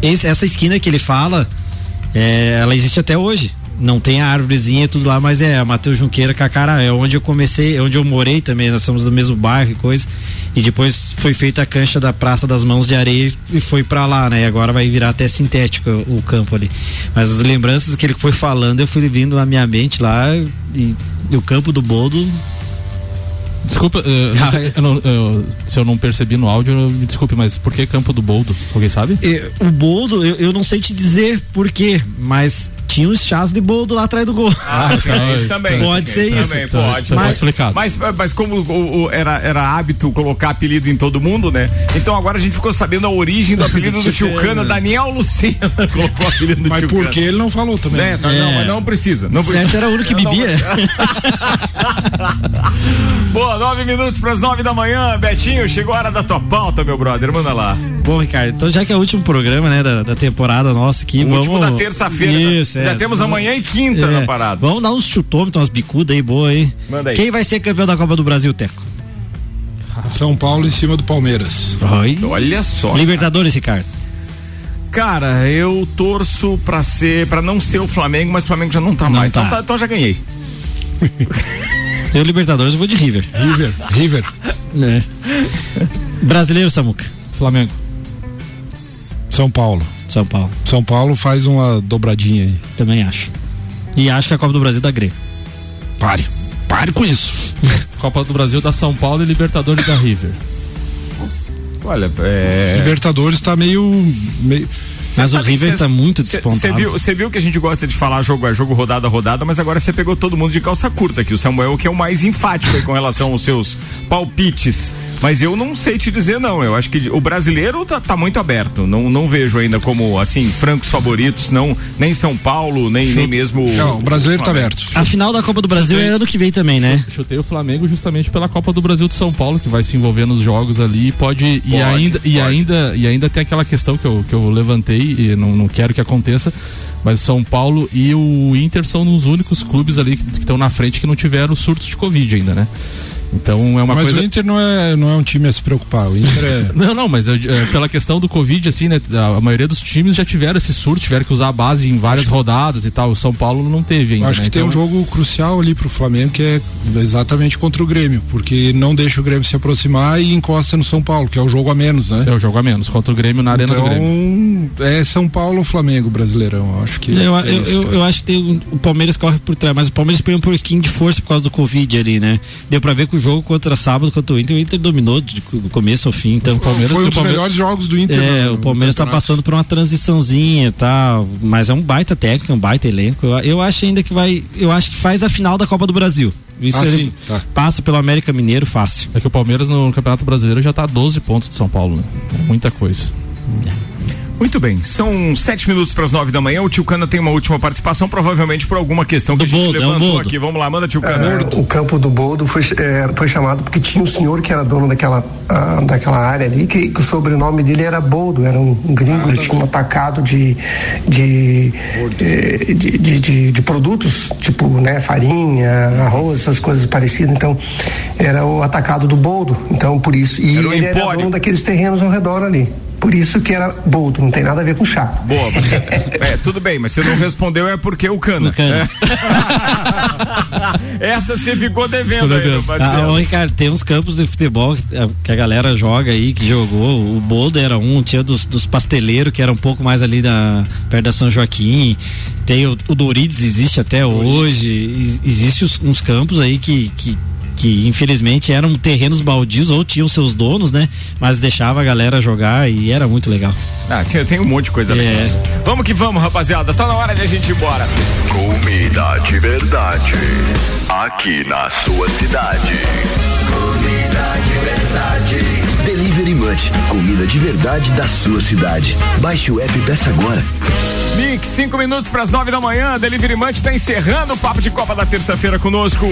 esse, essa esquina que ele fala é, ela existe até hoje. Não tem a árvorezinha e tudo lá, mas é Matheus Junqueira Cacara, é onde eu comecei, é onde eu morei também, nós somos do mesmo bairro e coisa. E depois foi feita a cancha da Praça das Mãos de Areia e foi para lá, né? E agora vai virar até sintético o, o campo ali. Mas as lembranças que ele foi falando, eu fui vindo na minha mente lá e, e o campo do Boldo Desculpa, uh, eu não, eu, se eu não percebi no áudio, me desculpe, mas por que Campo do Boldo? Alguém sabe? o Boldo, eu, eu não sei te dizer por quê, mas tinha uns chás de boldo lá atrás do gol. Ah, ah isso também. Pode ser isso. Também, pode. Mas, explicado. Mas, mas como o, o, era, era hábito colocar apelido em todo mundo, né? Então agora a gente ficou sabendo a origem do apelido do Chilcana. Daniel Lucena colocou o apelido do Mas por que ele não falou também? É, tá, é. Não, mas não precisa. Não certo precisa. era o único que bebia. Boa, nove minutos para as nove da manhã. Betinho, chegou a hora da tua pauta, meu brother. Manda lá. Bom, Ricardo, então já que é o último programa, né, da, da temporada nossa aqui. O vamos... último da terça-feira. Isso, Já é. temos amanhã e quinta É. na parada. Vamos dar uns chutômetros, umas bicudas aí boa aí. Manda aí. Quem vai ser campeão da Copa do Brasil, Teco? São Paulo em cima do Palmeiras. Oi. Olha só. Libertadores, Ricardo. Cara, eu torço pra ser, para não ser o Flamengo, mas o Flamengo já não tá mais. tá. Então, tá- então já ganhei. Eu, Libertadores, eu vou de River. River, River. É. Brasileiro, Samuca. Flamengo. São Paulo. São Paulo. São Paulo faz uma dobradinha aí. Também acho. E acho que a Copa do Brasil dá Grêmio. Pare. Pare com isso. Copa do Brasil da São Paulo e Libertadores da River. Olha, é. Libertadores tá meio. meio... Mas o River cê- tá muito despontado. Você viu, cê viu que a gente gosta de falar jogo a jogo, rodada a rodada, mas agora você pegou todo mundo de calça curta aqui. O Samuel que é o mais enfático aí com relação aos seus palpites. Mas eu não sei te dizer, não. Eu acho que o brasileiro tá, tá muito aberto. Não, não vejo ainda como, assim, francos favoritos, não, nem São Paulo, nem, nem mesmo. Não, o brasileiro tá aberto. A final da Copa do Brasil é ano que vem também, né? Chutei o Flamengo justamente pela Copa do Brasil de São Paulo, que vai se envolver nos jogos ali e pode. e, Pode, ainda, e, pode. ainda, e ainda tem aquela questão que eu, que eu levantei e não, não quero que aconteça. Mas o São Paulo e o Inter são os únicos clubes ali que estão na frente que não tiveram surtos de Covid ainda, né? Então é uma Mas coisa. o Inter não é, não é um time a se preocupar. O Inter é. Não, não, mas é, é, pela questão do Covid, assim, né? A, a maioria dos times já tiveram esse surto, tiveram que usar a base em várias rodadas e tal. O São Paulo não teve ainda. Acho né? que tem um Então- jogo crucial ali pro Flamengo que é exatamente contra o Grêmio, porque não deixa o Grêmio se aproximar e encosta no São Paulo, que é o jogo a menos, né? É o jogo a menos, contra o Grêmio na Arena então, do Grêmio. é São Paulo ou Flamengo brasileirão, eu acho que Eu, é eu, isso, eu, eu acho que tem um- o Palmeiras corre por trás, mas o Palmeiras põe um pouquinho de força por causa do Covid ali, né? Deu pra ver que o jogo contra sábado, contra o Inter, o Inter dominou de do começo ao fim. Então, o Palmeiras Foi um dos Palmeiras- melhores jogos do Inter. É, no- o Palmeiras tá campeonato. passando por uma transiçãozinha e tal, mas é um baita técnico, um baita elenco. Eu, eu acho ainda que vai, eu acho que faz a final da Copa do Brasil. Isso Ah, ele sim, tá. passa pelo América Mineiro fácil. É que o Palmeiras no Campeonato Brasileiro já tá a 12 pontos de São Paulo, né? É muita coisa. Muito bem, são sete minutos para as nove da manhã. O Tio Cana tem uma última participação, provavelmente por alguma questão que a gente Boldo, é um levantou Boldo. aqui. Vamos lá, manda Tio Cana. É, o campo do Boldo foi, é, foi chamado porque tinha um senhor que era dono daquela, ah, daquela área ali, que, que o sobrenome dele era Boldo, era um, um gringo, ele tinha um atacado de, de, eh, de, de, de- de produtos, tipo né, farinha, arroz, essas coisas parecidas. Então, era o atacado do Boldo. Então, por isso. E Era ele era empório. dono daqueles terrenos ao redor ali. Por isso que era Boldo, não tem nada a ver com chá. Boa. é, tudo bem, mas você não respondeu é porque o Cana. O Cana. É. Essa você ficou devendo aí, meu Ah, parceiro. ô, Ricardo, tem uns campos de futebol que, a- que a galera joga aí, que jogou. O Boldo era um, tinha dos, dos pasteleiros, que era um pouco mais ali da, perto da São Joaquim. Tem o, o Dorides, existe até hoje. Ex- Existe os- uns campos aí que. que que infelizmente eram terrenos baldios ou tinham seus donos, né? Mas deixava a galera jogar e era muito legal. Ah, tem um monte de coisa É. legal. Vamos que vamos, rapaziada. Tá na hora de a gente ir embora. Comida de verdade. Aqui na sua cidade. Comida de verdade. Delivery Munch, comida de verdade da sua cidade. Baixe o app e peça agora. Mix, cinco minutos para as nove da manhã. Delivery Munch está encerrando o papo de Copa da terça-feira conosco.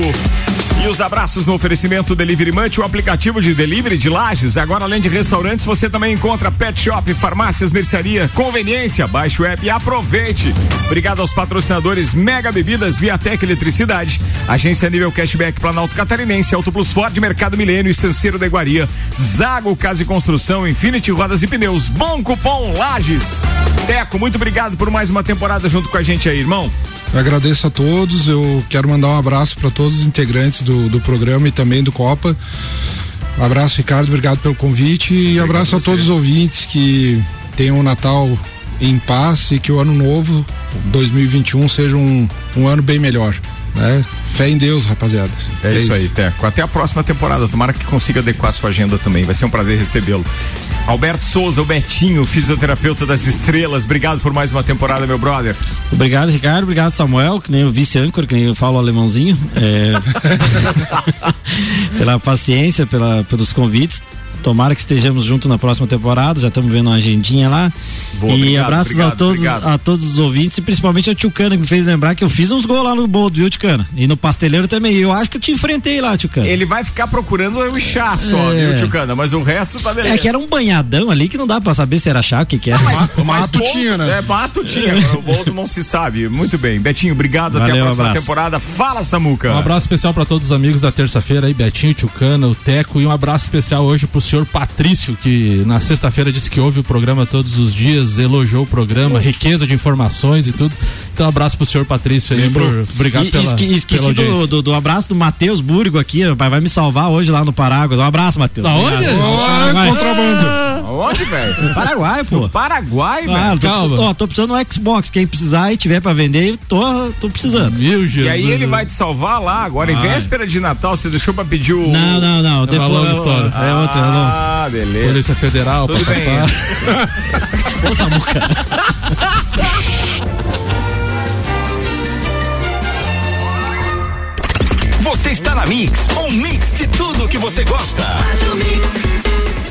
E os abraços no oferecimento Delivery Munch, o aplicativo de delivery de lajes. Agora, além de restaurantes, você também encontra pet shop, farmácias, mercearia, conveniência. Baixe o app e aproveite. Obrigado aos patrocinadores Mega Bebidas, Viatec Eletricidade, Agência Nível Cashback Planalto Catarinense, Auto Plus Ford, Mercado Milênio, Estanceiro da Iguaria, Zago Casa e Construção, Infinity Rodas e Pneus, Bom Cupom Lages. Teco, muito obrigado por mais uma temporada junto com a gente aí, irmão. Eu agradeço a todos. Eu quero mandar um abraço para todos os integrantes do, do programa e também do Copa. Um abraço, Ricardo. Obrigado pelo convite. E abraço a todos os ouvintes que tenham o Natal em paz e que o ano novo, 2021, seja um, um ano bem melhor. Né? Fé em Deus, rapaziada. É, isso, aí, Teco. Até a próxima temporada. Tomara que consiga adequar a sua agenda também. Vai ser um prazer recebê-lo. Alberto Souza, o Betinho, fisioterapeuta das estrelas. Obrigado por mais uma temporada, meu brother. Obrigado, Ricardo. Obrigado, Samuel, que nem o vice-âncora, que nem eu falo alemãozinho. É... pela paciência, pela, pelos convites. Tomara que estejamos juntos na próxima temporada. Já estamos vendo uma agendinha lá. Boa, e obrigado, abraços obrigado, a, todos, obrigado. a todos os ouvintes e principalmente ao Tio Cana, que me fez lembrar que eu fiz uns gols lá no Boldo, viu, Tio Cana? E no Pasteleiro também. Eu acho que eu te enfrentei lá, Tio Cana. Ele vai ficar procurando o chá só, É. viu, Tchucana? Mas o resto tá beleza. É que era um banhadão ali que não dá pra saber se era chá, o que que era. Mas Boldo- É, mato tinha. O Boldo não se sabe. Muito bem. Betinho, obrigado. Até Valeu, a próxima abraço. temporada. Fala, Samuca. Um abraço especial para todos os amigos da terça-feira aí, Betinho, Tchucana, o Teco e um abraço especial hoje pro senhor senhor Patrício, que na sexta-feira disse que ouve o programa todos os dias, elogiou o programa, riqueza de informações e tudo. Então, um abraço pro senhor Patrício aí, por, obrigado E- pela, esque- pela esqueci audiência. do, do, do abraço do Matheus Búrigo aqui, vai, vai me salvar hoje lá no Paráguas. Um abraço, Matheus. Ah, Vai. contrabando. Aonde, velho? No Paraguai, pô. Paraguai, Ah, velho. tô, precisando- ó, tô precisando do Xbox. Quem precisar e tiver pra vender, tô, tô precisando. Meu E aí ele vai te salvar lá agora, em véspera de Natal, você deixou pra pedir o. Não, não, não. É uma Depois, longa história. É outra, é longa. Ah, beleza. Polícia Federal, Tudo bem. Ô, Samuca. Você está na Mix, um mix de tudo que você gosta. Faz o mix.